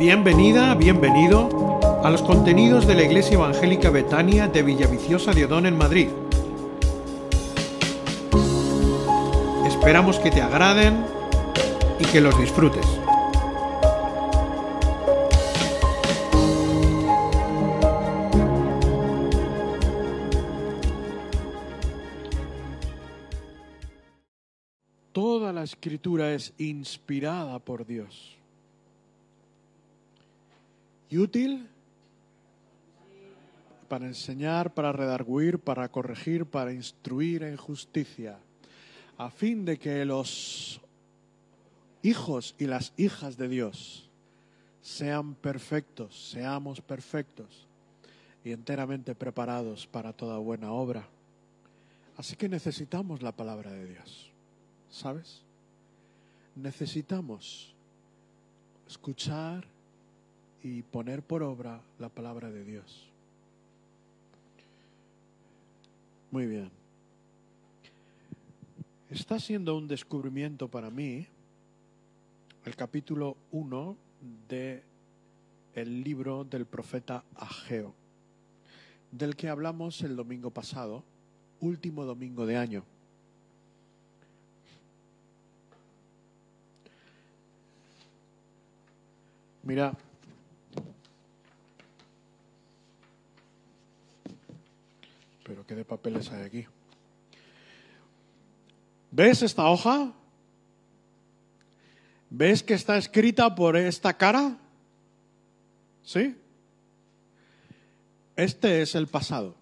Bienvenida, bienvenido a los contenidos de la Iglesia Evangélica Betania de Villaviciosa de Odón en Madrid. Esperamos que te agraden y que los disfrutes. Toda la escritura es inspirada por Dios. ¿Y útil? Para enseñar, para redarguir, para corregir, para instruir en justicia, a fin de que los hijos y las hijas de Dios sean perfectos, seamos perfectos y enteramente preparados para toda buena obra. Así que necesitamos la palabra de Dios, ¿sabes? Necesitamos escuchar y poner por obra la palabra de Dios. Muy bien. Está siendo un descubrimiento para mí el capítulo 1 de el libro del profeta Ageo, del que hablamos el domingo pasado, último domingo de año. Mira, pero qué de papeles hay aquí. ¿Ves esta hoja? ¿Ves que está escrita por esta cara? ¿Sí? Este es el pasado.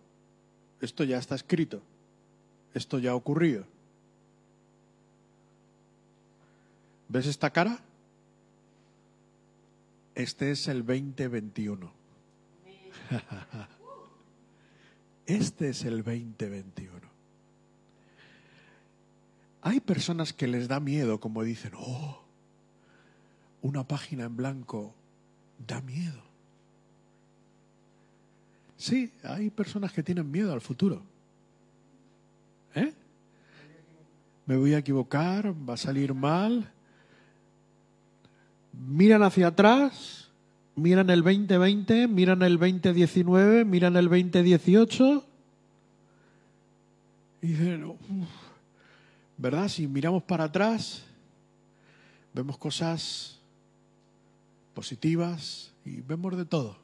Esto ya está escrito. Esto ya ha ocurrido. ¿Ves esta cara? Este es el 2021. Este es el 2021. Hay personas que les da miedo, como dicen, oh, una página en blanco da miedo. Sí, hay personas que tienen miedo al futuro. ¿Eh? Me voy a equivocar, va a salir mal. Miran hacia atrás, miran el 2020, miran el 2019, miran el 2018 y dicen, "Uf". ¿verdad? Si miramos para atrás, vemos cosas positivas y vemos de todo.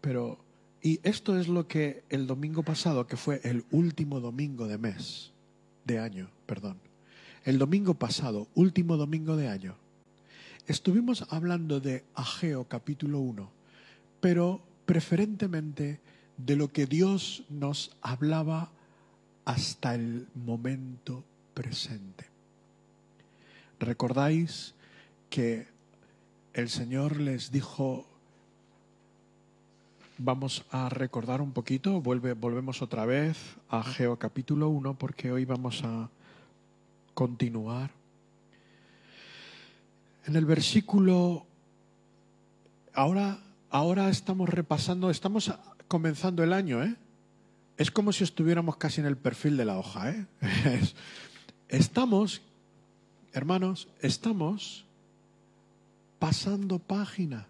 Pero, y esto es lo que el domingo pasado, que fue el último domingo de mes, de año, perdón, el domingo pasado, último domingo de año, estuvimos hablando de Ageo capítulo 1, pero preferentemente de lo que Dios nos hablaba hasta el momento presente. ¿Recordáis que el Señor les dijo, vamos a recordar un poquito, Vuelve, volvemos otra vez a Geo capítulo 1 porque hoy vamos a continuar. En el versículo, ahora, ahora estamos repasando, estamos comenzando el año, ¿eh? Es como si estuviéramos casi en el perfil de la hoja, ¿eh? Estamos, hermanos, estamos pasando página.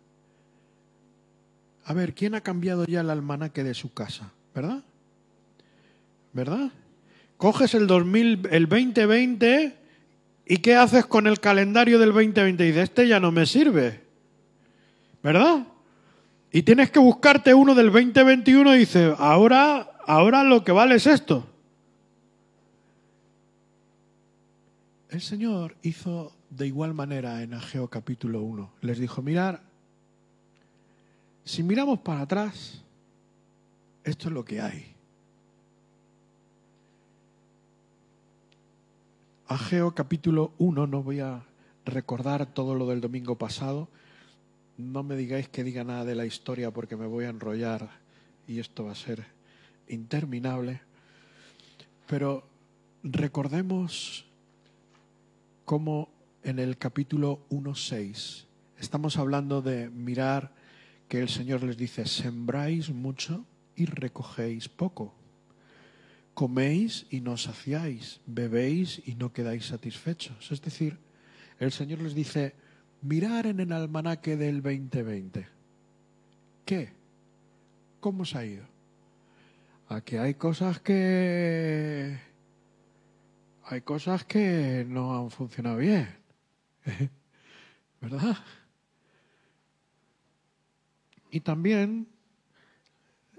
A ver, ¿quién ha cambiado ya el almanaque de su casa? ¿Verdad? ¿Verdad? Coges el 2000, el 2020 y ¿qué haces con el calendario del 2020? Y dices, este ya no me sirve. ¿Verdad? Y tienes que buscarte uno del 2021 y dices, ahora, ahora lo que vale es esto. El Señor hizo de igual manera en Ageo capítulo 1. Les dijo, mirar, si miramos para atrás, esto es lo que hay. Ageo capítulo 1, no voy a recordar todo lo del domingo pasado. No me digáis que diga nada de la historia porque me voy a enrollar y esto va a ser interminable. Pero recordemos cómo en el capítulo 1.6 estamos hablando de mirar que el Señor les dice, sembráis mucho y recogéis poco. Coméis y no saciáis, bebéis y no quedáis satisfechos. Es decir, el Señor les dice, mirar en el almanaque del 2020. ¿Qué? ¿Cómo se ha ido? Aquí hay cosas que... Hay cosas que no han funcionado bien. ¿Verdad? Y también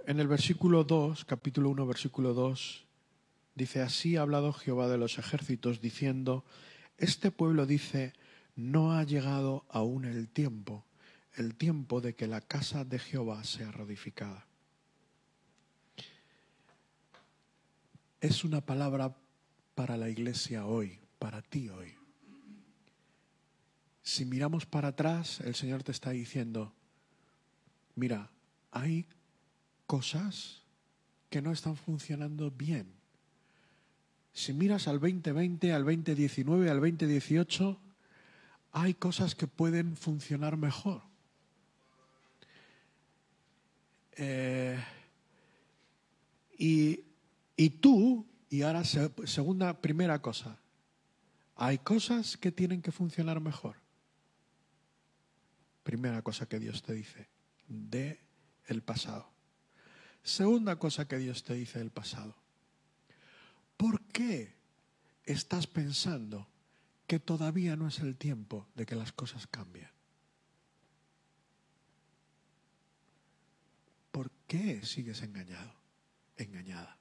en el versículo 2, capítulo 1, versículo 2, dice, así ha hablado Jehová de los ejércitos, diciendo, este pueblo dice, no ha llegado aún el tiempo, el tiempo de que la casa de Jehová sea radificada. Es una palabra para la iglesia hoy, para ti hoy. Si miramos para atrás, el Señor te está diciendo, mira, hay cosas que no están funcionando bien. Si miras al 2020, al 2019, al 2018, hay cosas que pueden funcionar mejor. Eh, y, y, tú, y ahora segunda, primera cosa, hay cosas que tienen que funcionar mejor. Primera cosa que Dios te dice, de el pasado. Segunda cosa que Dios te dice del pasado. ¿Por qué estás pensando que todavía no es el tiempo de que las cosas cambien? ¿Por qué sigues engañado, engañada?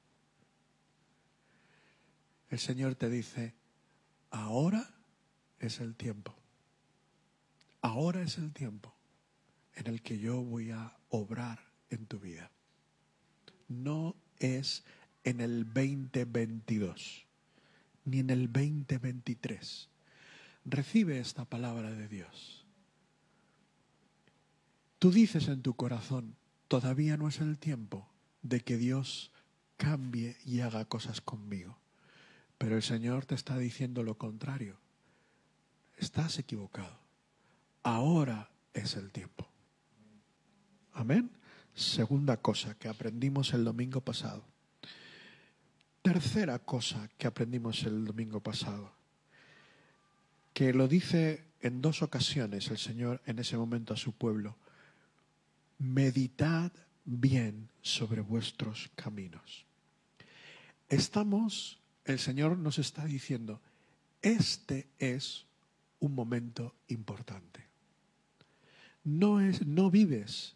El Señor te dice, ahora es el tiempo. Ahora es el tiempo en el que yo voy a obrar en tu vida. No es en el 2022, ni en el 2023. Recibe esta palabra de Dios. Tú dices en tu corazón, todavía no es el tiempo de que Dios cambie y haga cosas conmigo. Pero el Señor te está diciendo lo contrario. Estás equivocado. Ahora es el tiempo. Amén. Segunda cosa que aprendimos el domingo pasado. Tercera cosa que aprendimos el domingo pasado. Que lo dice en dos ocasiones el Señor en ese momento a su pueblo. Meditad bien sobre vuestros caminos. Estamos, el Señor nos está diciendo, este es un momento importante. No, es, no vives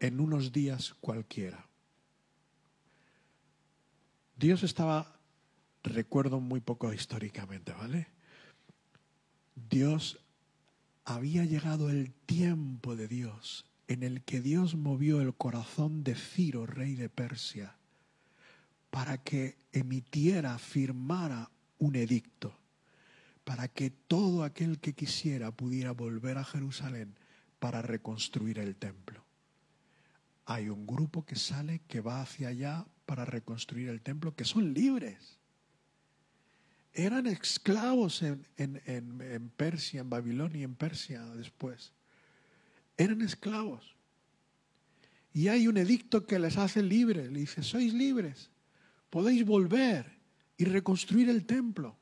en unos días cualquiera. Dios estaba, recuerdo muy poco históricamente, ¿vale? Dios había llegado el tiempo de Dios en el que Dios movió el corazón de Ciro, rey de Persia, para que emitiera, firmara un edicto para que todo aquel que quisiera pudiera volver a Jerusalén para reconstruir el templo. Hay un grupo que sale, que va hacia allá para reconstruir el templo, que son libres. Eran esclavos en, Persia, en Babilonia, en Persia después. Eran esclavos. Y hay un edicto que les hace libres. Le dice, sois libres, podéis volver y reconstruir el templo.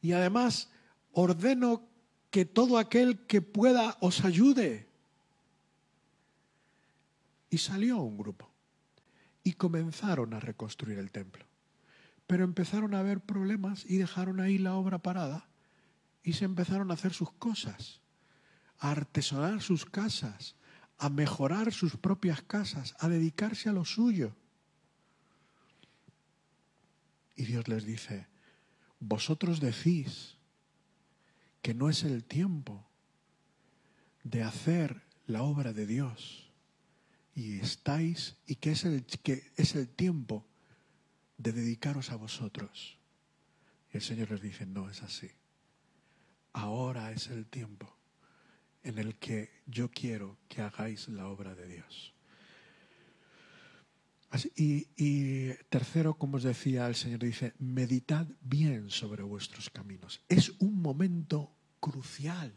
Y además ordeno que todo aquel que pueda os ayude. Y salió un grupo y comenzaron a reconstruir el templo. Pero empezaron a haber problemas y dejaron ahí la obra parada y se empezaron a hacer sus cosas, a artesonar sus casas, a mejorar sus propias casas, a dedicarse a lo suyo. Y Dios les dice, vosotros decís que no es el tiempo de hacer la obra de Dios y estáis y que es el que es el tiempo de dedicaros a vosotros. Y el Señor les dice, no es así. Ahora es el tiempo en el que yo quiero que hagáis la obra de Dios y, tercero, como os decía, el Señor dice, meditad bien sobre vuestros caminos. Es un momento crucial.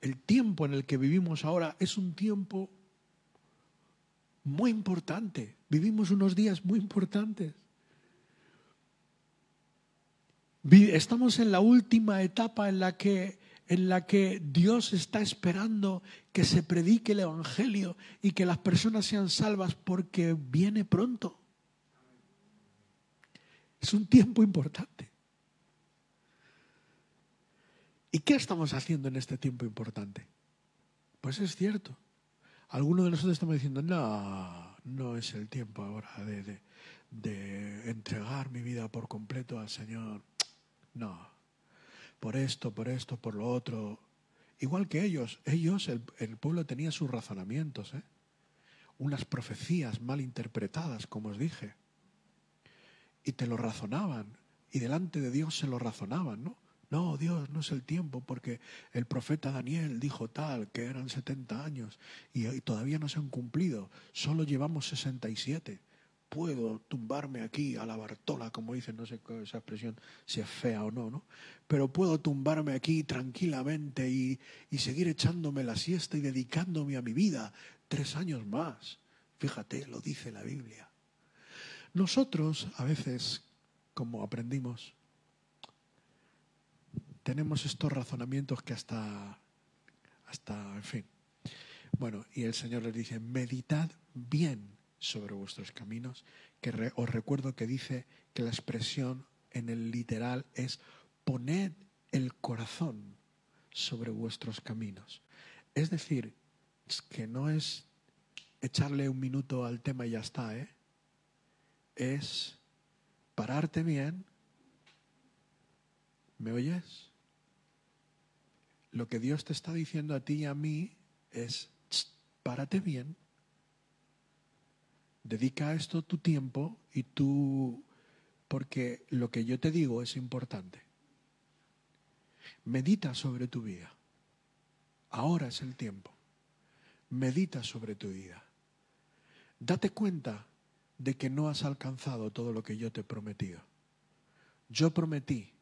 El tiempo en el que vivimos ahora es un tiempo muy importante. Vivimos unos días muy importantes. Estamos en la última etapa en la que en la que Dios está esperando que se predique el Evangelio y que las personas sean salvas porque viene pronto. Es un tiempo importante. ¿Y qué estamos haciendo en este tiempo importante? Pues es cierto. Algunos de nosotros estamos diciendo, no, no es el tiempo ahora de, entregar mi vida por completo al Señor. No, por esto, por esto, por lo otro. Igual que ellos, ellos, el, pueblo tenía sus razonamientos, ¿eh? unas profecías mal interpretadas, como os dije. Y te lo razonaban, y delante de Dios se lo razonaban, ¿no? No, Dios, no es el tiempo, porque el profeta Daniel dijo tal, que eran 70 años, y, todavía no se han cumplido, solo llevamos 67 puedo tumbarme aquí a la Bartola, como dicen, no sé esa expresión si es fea o no, ¿no? Pero puedo tumbarme aquí tranquilamente y, y seguir echándome la siesta y dedicándome a mi vida tres años más. Fíjate, lo dice la Biblia. Nosotros, a veces, como aprendimos, tenemos estos razonamientos que hasta, hasta, en fin. Bueno, y el Señor les dice, meditad bien sobre vuestros caminos, que os recuerdo que dice que la expresión en el literal es poned el corazón sobre vuestros caminos. Es decir, que no es echarle un minuto al tema y ya está, ¿eh? Es pararte bien. ¿Me oyes? Lo que Dios te está diciendo a ti y a mí es, párate bien Dedica a esto tu tiempo y tú, porque lo que yo te digo es importante. Medita sobre tu vida. Ahora es el tiempo. Medita sobre tu vida. Date cuenta de que no has alcanzado todo lo que yo te he prometido. Yo prometí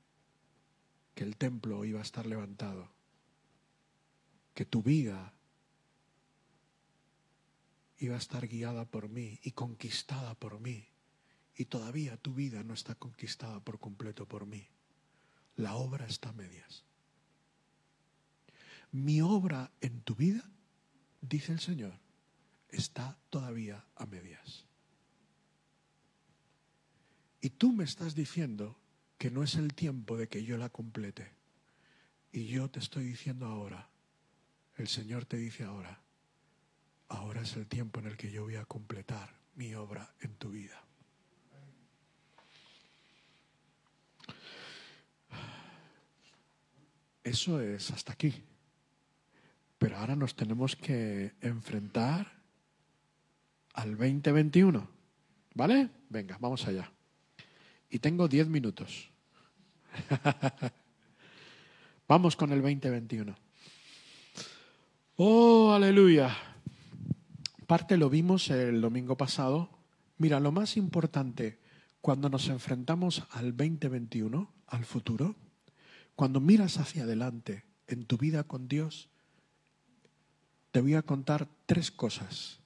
que el templo iba a estar levantado, que tu vida iba a estar guiada por mí y conquistada por mí. Y todavía tu vida no está conquistada por completo por mí. La obra está a medias. Mi obra en tu vida, dice el Señor, está todavía a medias. Y tú me estás diciendo que no es el tiempo de que yo la complete. Y yo te estoy diciendo ahora, el Señor te dice ahora, ahora es el tiempo en el que yo voy a completar mi obra en tu vida. Eso es hasta aquí. Pero ahora nos tenemos que enfrentar al 2021. ¿Vale? Venga, vamos allá. Y tengo 10 minutos. vamos con el 2021. Oh, aleluya parte lo vimos el domingo pasado. Mira, lo más importante cuando nos enfrentamos al 2021, al futuro, cuando miras hacia adelante en tu vida con Dios, te voy a contar tres cosas.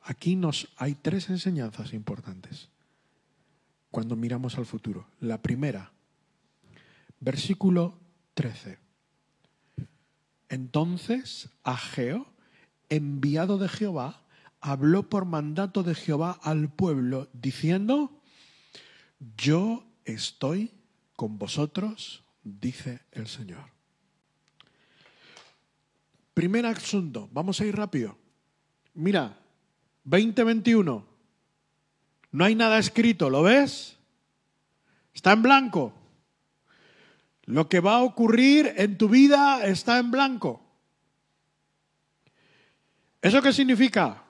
Aquí nos hay tres enseñanzas importantes cuando miramos al futuro. La primera, versículo 13. Entonces Ageo, enviado de Jehová, habló por mandato de Jehová al pueblo, diciendo, yo estoy con vosotros, dice el Señor. Primer asunto, vamos a ir rápido. Mira, 2021, no hay nada escrito, ¿lo ves? Está en blanco. Lo que va a ocurrir en tu vida está en blanco. ¿Eso qué significa?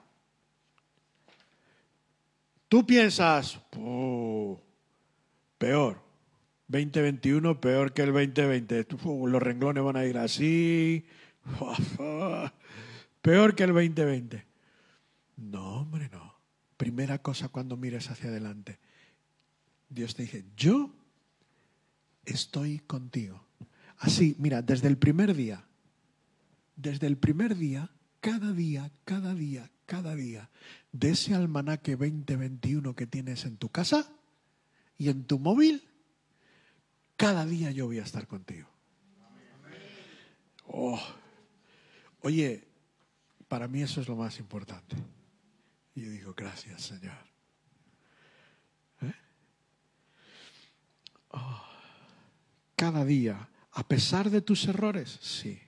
Tú piensas, oh, peor, 2021 peor que el 2020, los renglones van a ir así, peor que el 2020. No, hombre, no. Primera cosa cuando mires hacia adelante, Dios te dice, yo estoy contigo. Así, mira, desde el primer día, desde el primer día, cada día, cada día, cada día de ese almanaque 2021 que tienes en tu casa y en tu móvil, cada día yo voy a estar contigo. Oh. Oye, para mí eso es lo más importante. Y yo digo, gracias Señor. ¿Eh? Oh. Cada día, a pesar de tus errores, sí.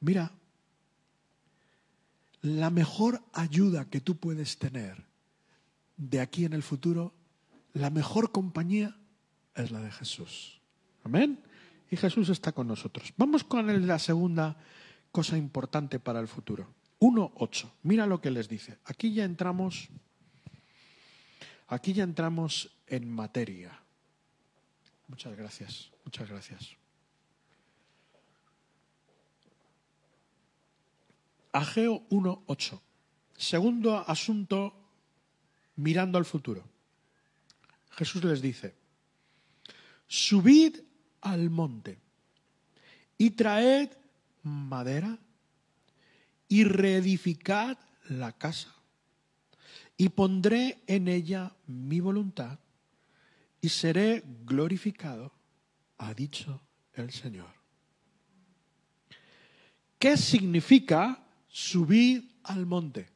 Mira, la mejor ayuda que tú puedes tener de aquí en el futuro, la mejor compañía es la de Jesús. Amén. Y Jesús está con nosotros. Vamos con la segunda cosa importante para el futuro. 1.8. Mira lo que les dice. Aquí ya entramos. Aquí ya entramos en materia. Muchas gracias. Muchas gracias. Ageo 1.8. Segundo asunto mirando al futuro. Jesús les dice, subid al monte y traed madera y reedificad la casa y pondré en ella mi voluntad y seré glorificado, ha dicho el Señor. ¿Qué significa subir al monte?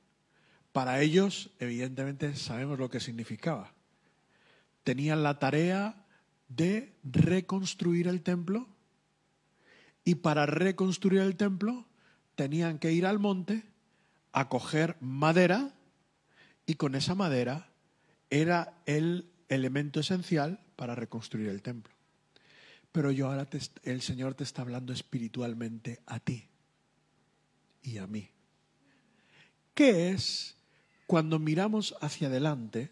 Para ellos, evidentemente, sabemos lo que significaba. Tenían la tarea de reconstruir el templo y para reconstruir el templo tenían que ir al monte a coger madera y con esa madera era el elemento esencial para reconstruir el templo. Pero yo ahora el Señor te está hablando espiritualmente a ti y a mí. ¿Qué es cuando miramos hacia adelante?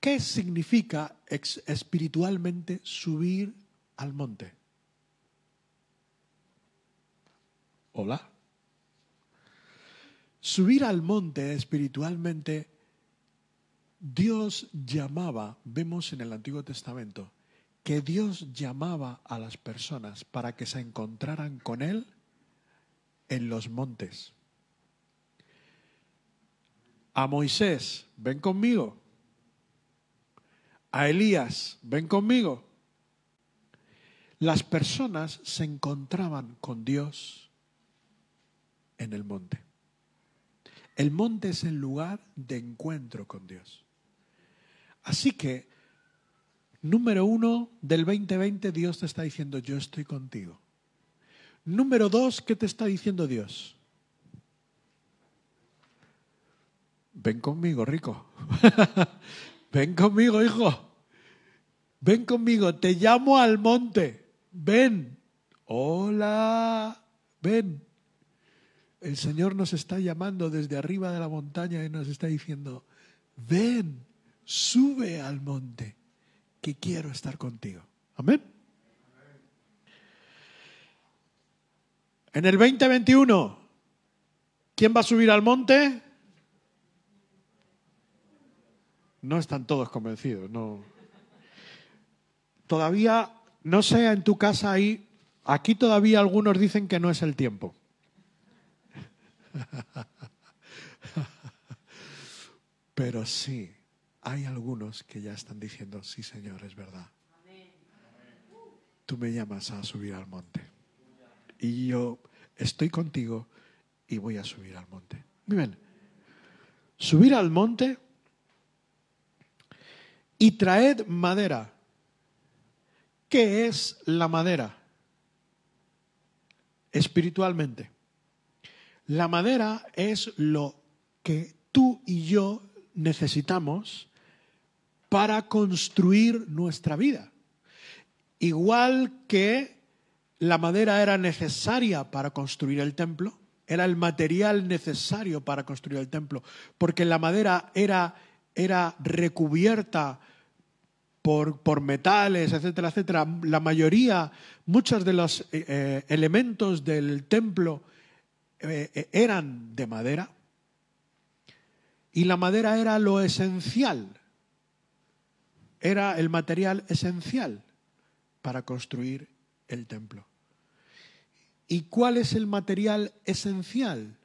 ¿Qué significa espiritualmente subir al monte? Hola. Subir al monte espiritualmente, Dios llamaba, vemos en el Antiguo Testamento, que Dios llamaba a las personas para que se encontraran con Él en los montes. A Moisés, ven conmigo a Elías, ven conmigo. Las personas se encontraban con Dios en el monte. El monte es el lugar de encuentro con Dios. Así que, número uno del 2020, Dios te está diciendo, yo estoy contigo. Número dos, ¿qué te está diciendo Dios? Ven conmigo, rico. Ven conmigo, hijo. Ven conmigo, te llamo al monte. Ven. Hola. Ven. El Señor nos está llamando desde arriba de la montaña y nos está diciendo, ven, sube al monte, que quiero estar contigo. Amén. En el 2021, ¿quién va a subir al monte? no están todos convencidos. No. Todavía, no sé, en tu casa ahí, aquí todavía algunos dicen que no es el tiempo. Pero sí, hay algunos que ya están diciendo, sí Señor, es verdad. Tú me llamas a subir al monte. Y yo estoy contigo y voy a subir al monte. Miren, subir al monte y traed madera. ¿Qué es la madera? Espiritualmente. La madera es lo que tú y yo necesitamos para construir nuestra vida. Igual que la madera era necesaria para construir el templo, era el material necesario para construir el templo, porque la madera era, era recubierta por, metales, etcétera, etcétera. La mayoría, muchos de los eh, eh, elementos del templo eh, eran de madera. Y la madera era lo esencial, era el material esencial para construir el templo. ¿Y cuál es el material esencial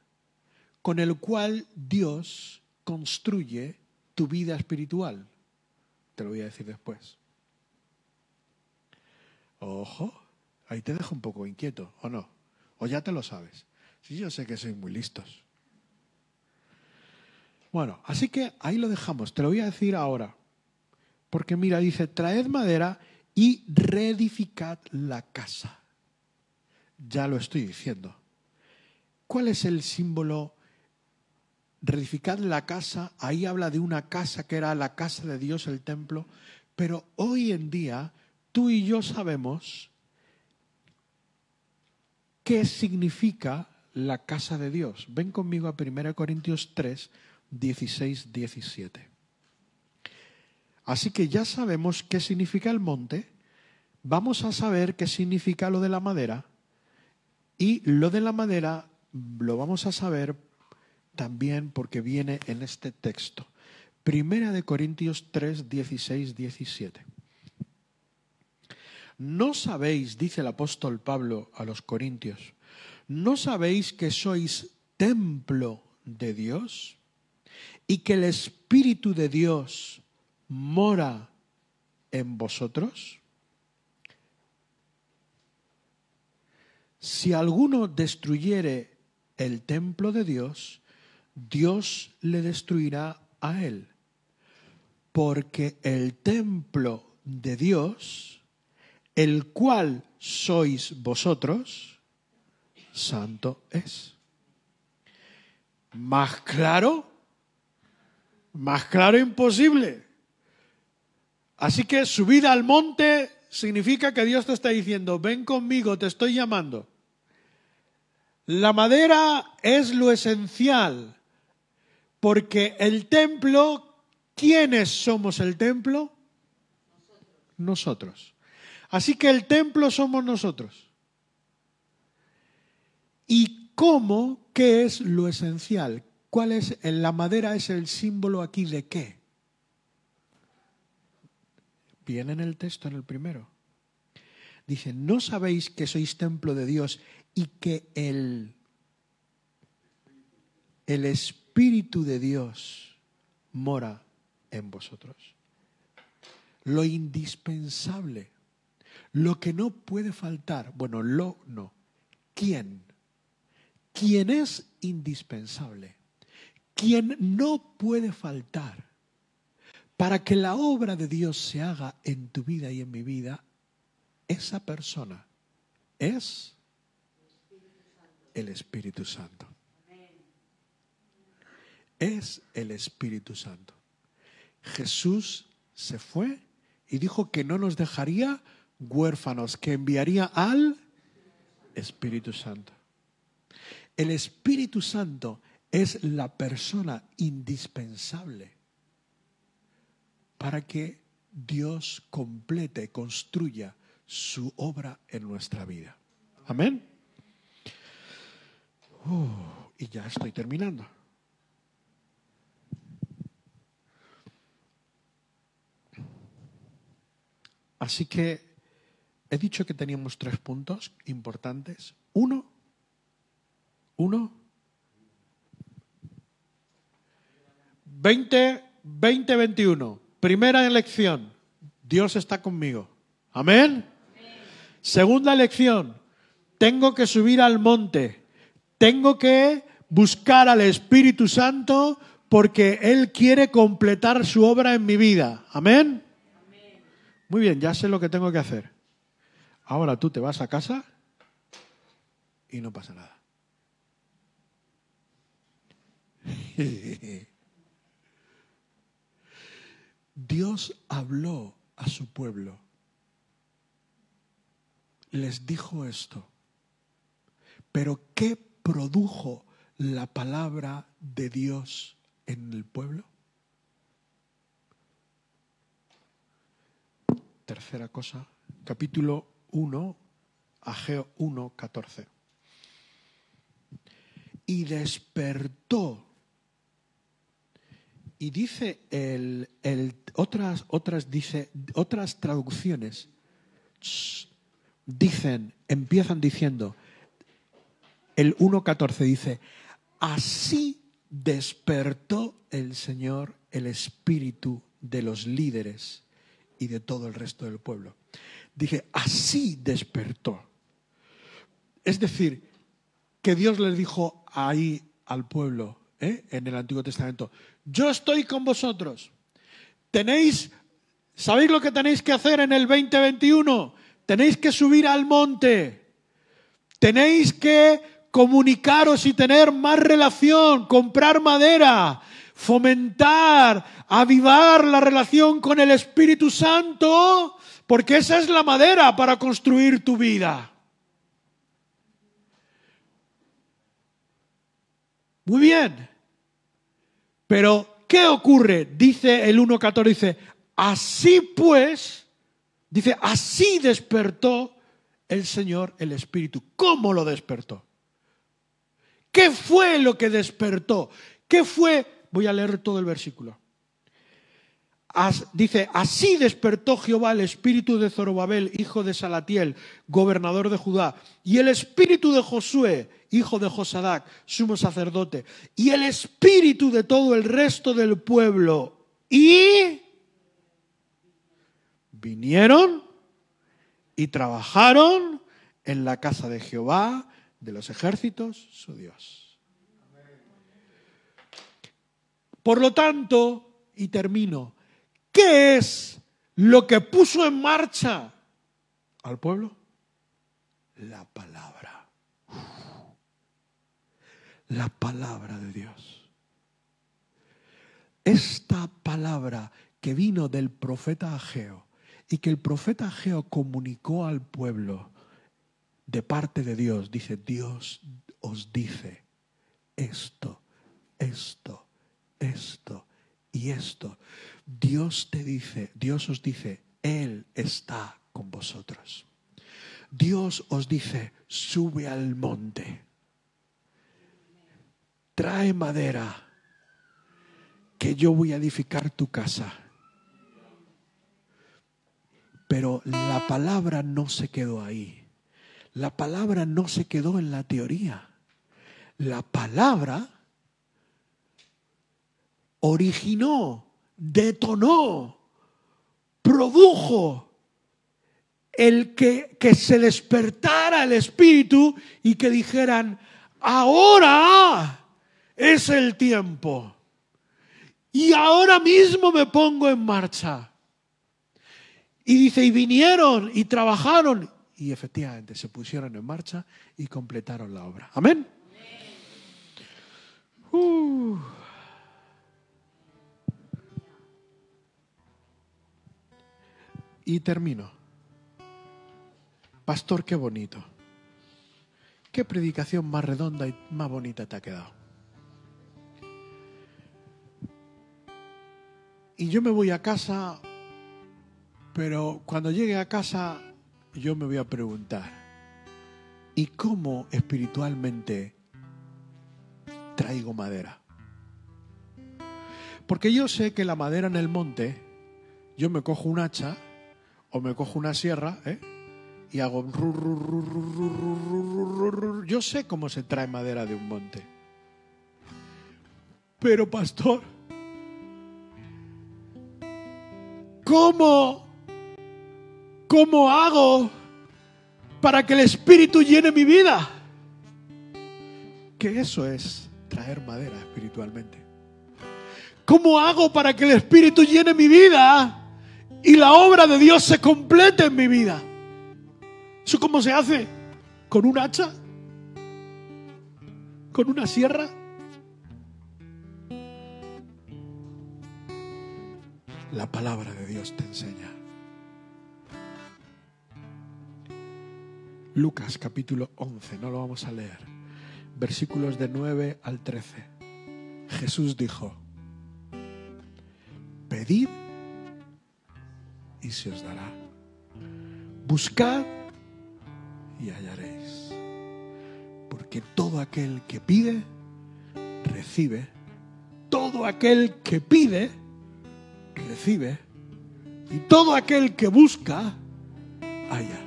con el cual Dios construye tu vida espiritual? Te lo voy a decir después. Ojo, ahí te dejo un poco inquieto, ¿o no? ¿O ya te lo sabes? Sí, yo sé que sois muy listos. Bueno, así que ahí lo dejamos. Te lo voy a decir ahora. Porque mira, dice, traed madera y reedificad la casa. Ya lo estoy diciendo. ¿Cuál es el símbolo? Reedificad la casa, ahí habla de una casa que era la casa de Dios, el templo, pero hoy en día tú y yo sabemos qué significa la casa de Dios. Ven conmigo a 1 Corintios 3, 16, 17. Así que ya sabemos qué significa el monte, vamos a saber qué significa lo de la madera y lo de la madera lo vamos a saber también porque viene en este texto. Primera de Corintios 3, 16, 17. ¿No sabéis, dice el apóstol Pablo a los Corintios, ¿no sabéis que sois templo de Dios y que el Espíritu de Dios mora en vosotros? Si alguno destruyere el templo de Dios, Dios le destruirá a él, porque el templo de Dios, el cual sois vosotros, santo es. Más claro, más claro imposible. Así que subir al monte significa que Dios te está diciendo, ven conmigo, te estoy llamando. La madera es lo esencial, porque el templo, ¿quiénes somos el templo? Nosotros. Así que el templo somos nosotros. ¿Y cómo? ¿Qué es lo esencial? ¿Cuál es? La madera es el símbolo aquí de qué? Viene en el texto, en el primero. Dice, ¿no sabéis que sois templo de Dios y que el, el Espíritu de Dios mora en vosotros? Lo indispensable, lo que no puede faltar, bueno, lo no. ¿Quién? ¿Quién es indispensable? ¿Quién no puede faltar? Para que la obra de Dios se haga en tu vida y en mi vida, esa persona es el Espíritu Santo. Es el Espíritu Santo. Jesús se fue y dijo que no nos dejaría huérfanos, que enviaría al Espíritu Santo. El Espíritu Santo es la persona indispensable para que Dios complete, construya su obra en nuestra vida. Amén. Uh, y ya estoy terminando. Así que he dicho que teníamos tres puntos importantes. Uno, uno, 20, 20, 21. Primera elección, Dios está conmigo. Amén. Segunda lección, tengo que subir al monte, tengo que buscar al Espíritu Santo porque Él quiere completar su obra en mi vida. Amén. Muy bien, ya sé lo que tengo que hacer. Ahora tú te vas a casa y no pasa nada. Dios habló a su pueblo les dijo esto. Pero ¿qué produjo la palabra de Dios en el pueblo? Tercera cosa, capítulo 1, Ageo 1, 14. Y despertó. Y dice el, otras, otras, dice, otras traducciones dicen, empiezan diciendo, el 1.14 dice, así despertó el Señor el espíritu de los líderes y de todo el resto del pueblo. Dije, así despertó. Es decir, que Dios les dijo ahí al pueblo, ¿eh? en el Antiguo Testamento, yo estoy con vosotros. Tenéis, ¿sabéis lo que tenéis que hacer en el 2021? Tenéis que subir al monte. Tenéis que comunicaros y tener más relación, comprar madera, fomentar, avivar la relación con el Espíritu Santo, porque esa es la madera para construir tu vida. Muy bien. Pero, ¿qué ocurre? Dice el 1.14, dice, así pues, dice, así despertó el Señor el Espíritu. ¿Cómo lo despertó? ¿Qué fue lo que despertó? ¿Qué fue? Voy a leer todo el versículo. Dice, así despertó Jehová el espíritu de Zorobabel, hijo de Salatiel, gobernador de Judá, y el espíritu de Josué, hijo de Josadac, sumo sacerdote, y el espíritu de todo el resto del pueblo. Y vinieron y trabajaron en la casa de Jehová de los ejércitos, su Dios. Por lo tanto, y termino, ¿qué es lo que puso en marcha al pueblo? La palabra la palabra de Dios. Esta palabra que vino del profeta Ageo y que el profeta Ageo comunicó al pueblo de parte de Dios, dice, Dios os dice esto, esto, esto y esto. Dios te dice, Dios os dice, Él está con vosotros. Dios os dice, sube al monte trae madera, que yo voy a edificar tu casa. Pero la palabra no se quedó ahí. La palabra no se quedó en la teoría. La palabra originó, detonó, produjo el que, que se despertara el espíritu y que dijeran, ahora es el tiempo. Y ahora mismo me pongo en marcha. Y dice, y vinieron y trabajaron. Y efectivamente se pusieron en marcha y completaron la obra. Amén. Uh. Y termino. Pastor, qué bonito. Qué predicación más redonda y más bonita te ha quedado. Y yo me voy a casa, pero cuando llegue a casa yo me voy a preguntar, ¿y cómo espiritualmente traigo madera? Porque yo sé que la madera en el monte, yo me cojo un hacha o me cojo una sierra ¿eh? y hago... Yo sé cómo se trae madera de un monte. Pero pastor, ¿Cómo, cómo hago para que el Espíritu llene mi vida? Que eso es traer madera espiritualmente. ¿Cómo hago para que el Espíritu llene mi vida y la obra de Dios se complete en mi vida? ¿Eso cómo se hace? ¿Con un hacha? ¿Con una sierra? la palabra de Dios te enseña. Lucas capítulo 11, no lo vamos a leer, versículos de 9 al 13. Jesús dijo, pedid y se os dará. Buscad y hallaréis. Porque todo aquel que pide, recibe. Todo aquel que pide, recibe y todo aquel que busca, haya.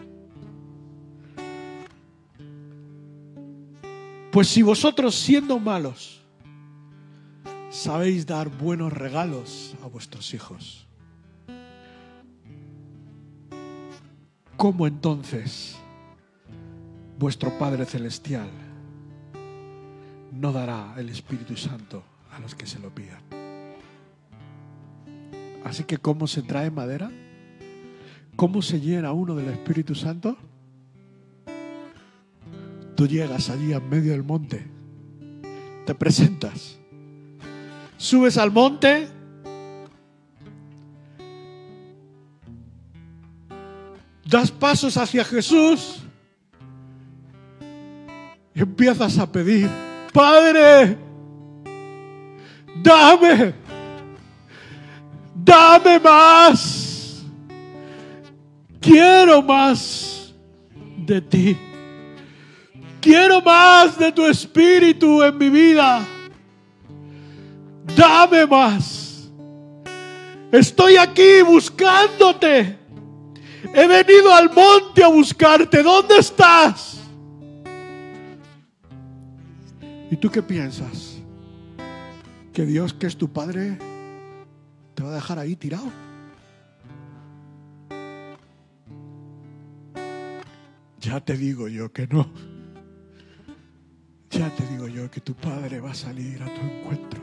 Pues si vosotros siendo malos sabéis dar buenos regalos a vuestros hijos, ¿cómo entonces vuestro Padre Celestial no dará el Espíritu Santo a los que se lo pidan? Así que, ¿cómo se trae madera? ¿Cómo se llena uno del Espíritu Santo? Tú llegas allí en medio del monte, te presentas, subes al monte, das pasos hacia Jesús y empiezas a pedir, Padre, dame, dame más, quiero más de ti. Quiero más de tu espíritu en mi vida. Dame más. Estoy aquí buscándote. He venido al monte a buscarte. ¿Dónde estás? ¿Y tú qué piensas? ¿Que Dios, que es tu Padre, te va a dejar ahí tirado? Ya te digo yo que no. Ya te digo yo que tu padre va a salir a tu encuentro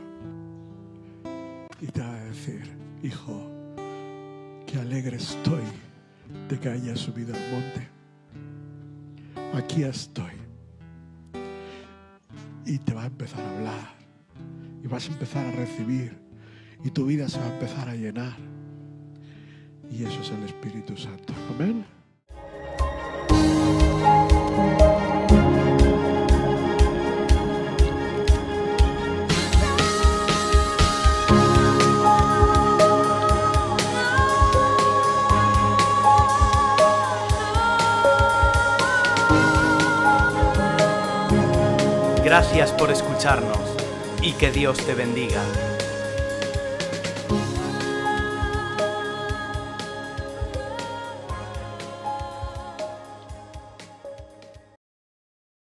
y te va a decir, hijo, que alegre estoy de que hayas subido al monte. Aquí estoy. Y te va a empezar a hablar. Y vas a empezar a recibir. Y tu vida se va a empezar a llenar. Y eso es el Espíritu Santo. Amén. Gracias por escucharnos y que Dios te bendiga.